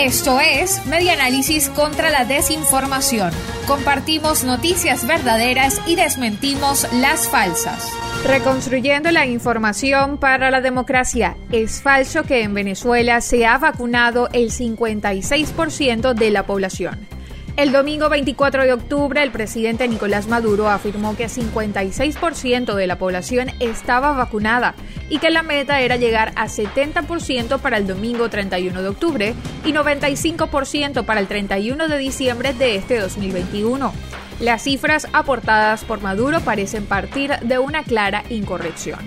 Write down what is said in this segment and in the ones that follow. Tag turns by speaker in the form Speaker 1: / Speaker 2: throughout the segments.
Speaker 1: Esto es Media Análisis contra la Desinformación. Compartimos noticias verdaderas y desmentimos las falsas. Reconstruyendo la información para la democracia. Es falso que en Venezuela se ha vacunado el 56% de la población. El domingo 24 de octubre, el presidente Nicolás Maduro afirmó que 56% de la población estaba vacunada y que la meta era llegar a 70% para el domingo 31 de octubre y 95% para el 31 de diciembre de este 2021. Las cifras aportadas por Maduro parecen partir de una clara incorrección.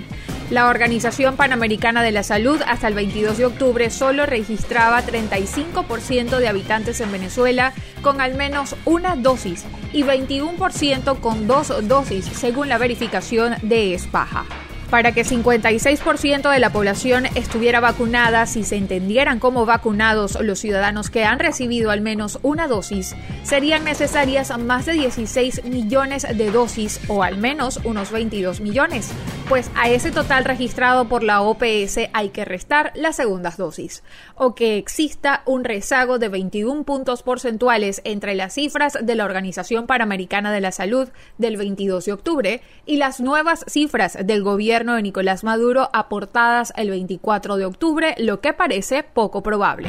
Speaker 1: La Organización Panamericana de la Salud hasta el 22 de octubre solo registraba 35% de habitantes en Venezuela con al menos una dosis y 21% con dos dosis, según la verificación de Espaja para que 56% de la población estuviera vacunada si se entendieran como vacunados los ciudadanos que han recibido al menos una dosis, serían necesarias más de 16 millones de dosis o al menos unos 22 millones, pues a ese total registrado por la OPS hay que restar las segundas dosis, o que exista un rezago de 21 puntos porcentuales entre las cifras de la Organización Panamericana de la Salud del 22 de octubre y las nuevas cifras del gobierno de Nicolás Maduro aportadas el 24 de octubre, lo que parece poco probable.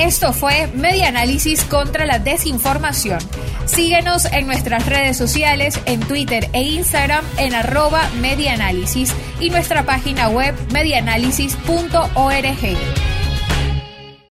Speaker 1: Esto fue Media Análisis contra la Desinformación. Síguenos en nuestras redes sociales, en Twitter e Instagram en arroba y nuestra página web medianálisis.org.